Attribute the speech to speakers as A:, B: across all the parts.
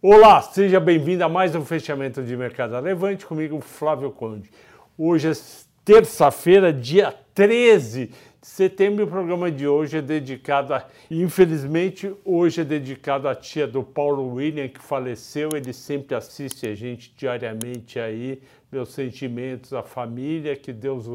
A: Olá, seja bem-vindo a mais um fechamento de mercado Levante comigo, Flávio Conde. Hoje é terça-feira, dia 13 de setembro, o programa de hoje é dedicado a. Infelizmente, hoje é dedicado à tia do Paulo William, que faleceu. Ele sempre assiste a gente diariamente aí. Meus sentimentos à família, que Deus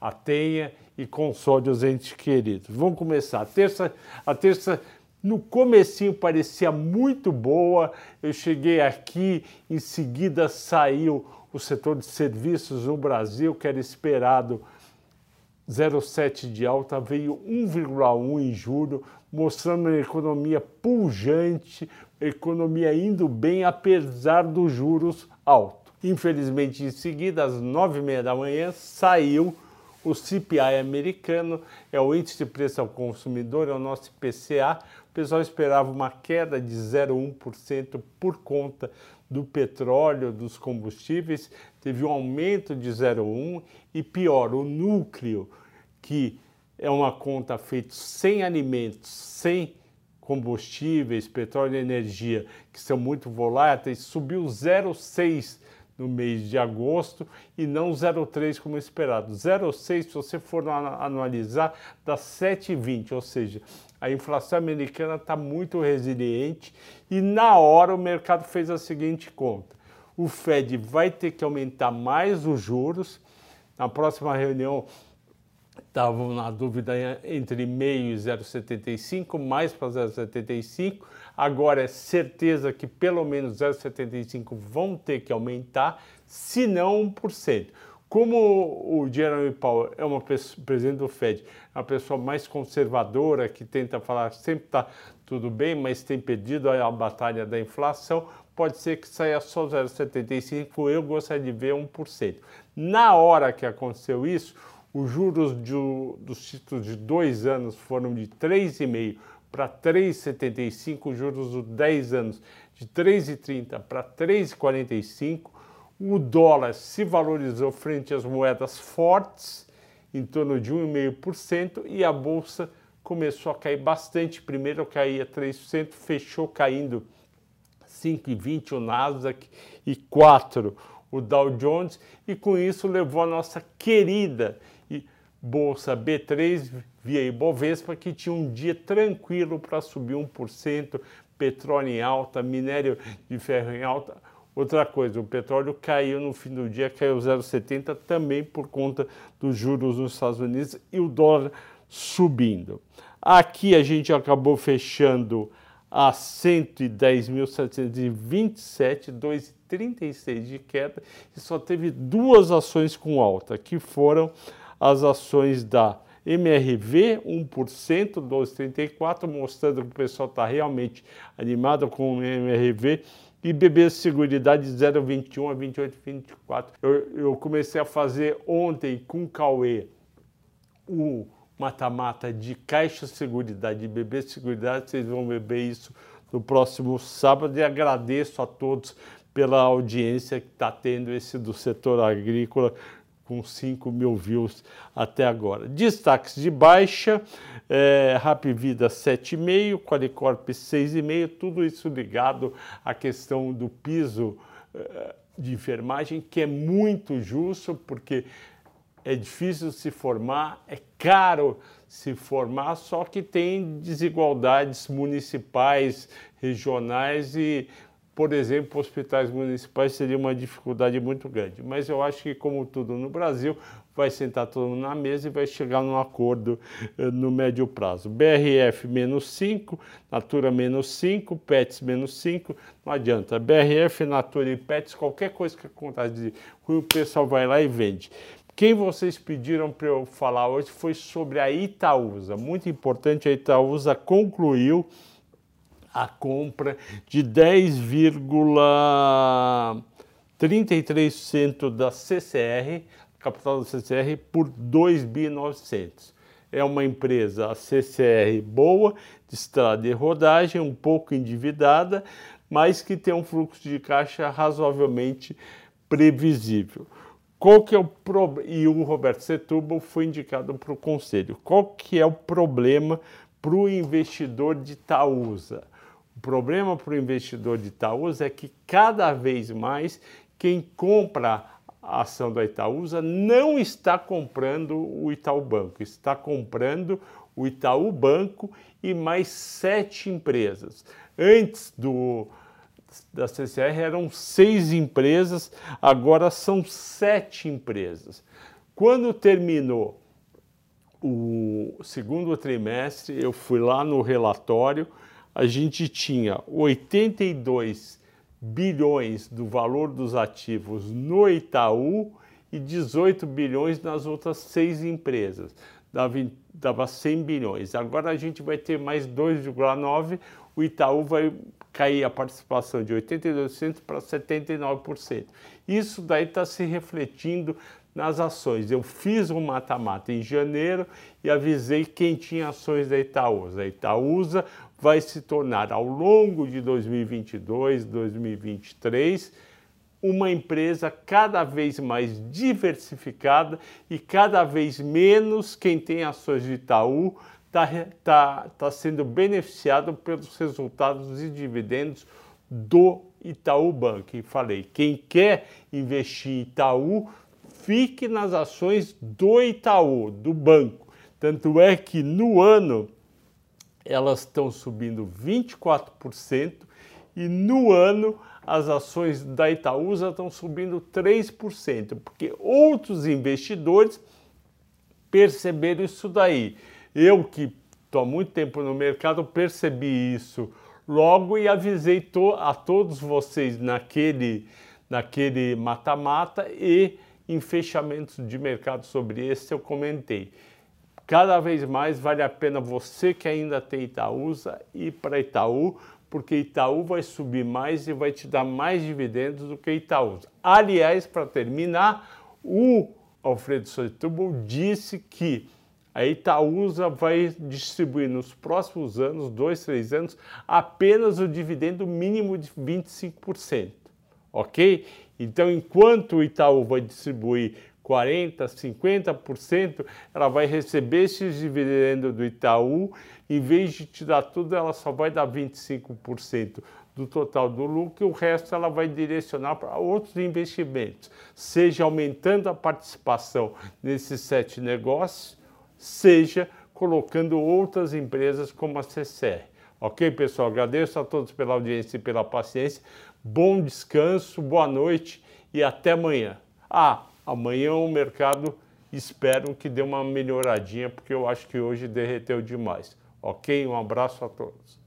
A: a tenha e console os entes queridos. Vamos começar. A terça, a terça no comecinho parecia muito boa. Eu cheguei aqui, em seguida saiu o setor de serviços no Brasil, que era esperado 0,7 de alta, veio 1,1 em julho, mostrando uma economia pujante, economia indo bem apesar dos juros altos. Infelizmente, em seguida, às 9h30 da manhã, saiu o CPI americano, é o índice de preço ao consumidor, é o nosso IPCA. Pessoal esperava uma queda de 0,1% por conta do petróleo, dos combustíveis, teve um aumento de 0,1% e pior, o núcleo, que é uma conta feita sem alimentos, sem combustíveis, petróleo e energia, que são muito voláteis, subiu 0,6% no mês de agosto e não 0,3 como esperado. 0,6, se você for analisar, dá 7,20, ou seja, a inflação americana está muito resiliente e na hora o mercado fez a seguinte conta. O Fed vai ter que aumentar mais os juros. Na próxima reunião estavam na dúvida entre meio e 0,75, mais para 0,75. Agora é certeza que pelo menos 0,75 vão ter que aumentar, se não 1%. Como o Jeremy Powell é uma pessoa, presidente do Fed, uma pessoa mais conservadora que tenta falar sempre está tudo bem, mas tem perdido a batalha da inflação, pode ser que saia só 0,75. Eu gostaria de ver 1%. Na hora que aconteceu isso, os juros de, dos títulos de dois anos foram de 3,5% para 3,75%, os juros dos 10 anos de 3,30% para 3,45%. O dólar se valorizou frente às moedas fortes, em torno de 1,5%, e a bolsa começou a cair bastante. Primeiro caía 3%, fechou caindo 5,20% o Nasdaq e 4% o Dow Jones, e com isso levou a nossa querida Bolsa B3 via Ibovespa, que tinha um dia tranquilo para subir 1%, petróleo em alta, minério de ferro em alta. Outra coisa, o petróleo caiu no fim do dia, caiu 0,70 também por conta dos juros nos Estados Unidos e o dólar subindo. Aqui a gente acabou fechando a 110.727, 2,36 de queda e só teve duas ações com alta, que foram as ações da MRV 1%, 12,34, mostrando que o pessoal está realmente animado com o MRV. E BB Seguridade 0,21 a 28,24. Eu, eu comecei a fazer ontem com o Cauê o mata-mata de Caixa Seguridade e BB Seguridade. Vocês vão beber isso no próximo sábado e agradeço a todos pela audiência que está tendo esse do setor agrícola com 5 mil views até agora. Destaques de baixa, é, Rap Vida 7,5, Qualicorp 6,5, tudo isso ligado à questão do piso é, de enfermagem, que é muito justo, porque é difícil se formar, é caro se formar, só que tem desigualdades municipais, regionais e por exemplo, hospitais municipais seria uma dificuldade muito grande. Mas eu acho que, como tudo no Brasil, vai sentar todo mundo na mesa e vai chegar num acordo eh, no médio prazo. BRF menos 5, Natura menos 5, PETS menos 5, não adianta. BRF, Natura e PETS, qualquer coisa que aconteça, o pessoal vai lá e vende. Quem vocês pediram para eu falar hoje foi sobre a Itaúsa. Muito importante, a Itaúsa concluiu a compra de 10,33% da CCR, capital da CCR, por 2.900. É uma empresa, a CCR, boa, de estrada e rodagem, um pouco endividada, mas que tem um fluxo de caixa razoavelmente previsível. Qual que é o pro... E o Roberto Setúbal foi indicado para o conselho. Qual que é o problema para o investidor de Itaúsa? O problema para o investidor de Itaúsa é que cada vez mais quem compra a ação da Itaúsa não está comprando o Itaú Banco, está comprando o Itaú Banco e mais sete empresas. Antes do, da CCR eram seis empresas, agora são sete empresas. Quando terminou o segundo trimestre, eu fui lá no relatório, a gente tinha 82 bilhões do valor dos ativos no Itaú e 18 bilhões nas outras seis empresas. Dava, dava 100 bilhões. Agora a gente vai ter mais 2,9, o Itaú vai cair a participação de 82% para 79%. Isso daí está se refletindo nas ações. Eu fiz um mata-mata em janeiro e avisei quem tinha ações da Itaúsa. A Itaúsa vai se tornar, ao longo de 2022, 2023, uma empresa cada vez mais diversificada e cada vez menos quem tem ações de Itaú está tá, tá sendo beneficiado pelos resultados e dividendos do Itaú Banco. E falei, quem quer investir em Itaú, fique nas ações do Itaú, do banco. Tanto é que no ano elas estão subindo 24% e no ano as ações da Itaúsa estão subindo 3%, porque outros investidores perceberam isso daí. Eu que estou há muito tempo no mercado percebi isso logo e avisei to a todos vocês naquele naquele mata-mata e em fechamentos de mercado sobre esse eu comentei. Cada vez mais vale a pena você que ainda tem Itaúsa ir para Itaú, porque Itaú vai subir mais e vai te dar mais dividendos do que Itaúsa. Aliás, para terminar, o Alfredo Setúbal disse que a Itaúsa vai distribuir nos próximos anos, dois, três anos, apenas o dividendo mínimo de 25%. Ok? Então, enquanto o Itaú vai distribuir 40%, 50%, ela vai receber esses dividendos do Itaú, em vez de te dar tudo, ela só vai dar 25% do total do lucro e o resto ela vai direcionar para outros investimentos, seja aumentando a participação nesses sete negócios, seja colocando outras empresas como a CCR. Ok, pessoal? Agradeço a todos pela audiência e pela paciência. Bom descanso, boa noite e até amanhã. Ah, Amanhã o mercado espero que dê uma melhoradinha, porque eu acho que hoje derreteu demais. Ok? Um abraço a todos.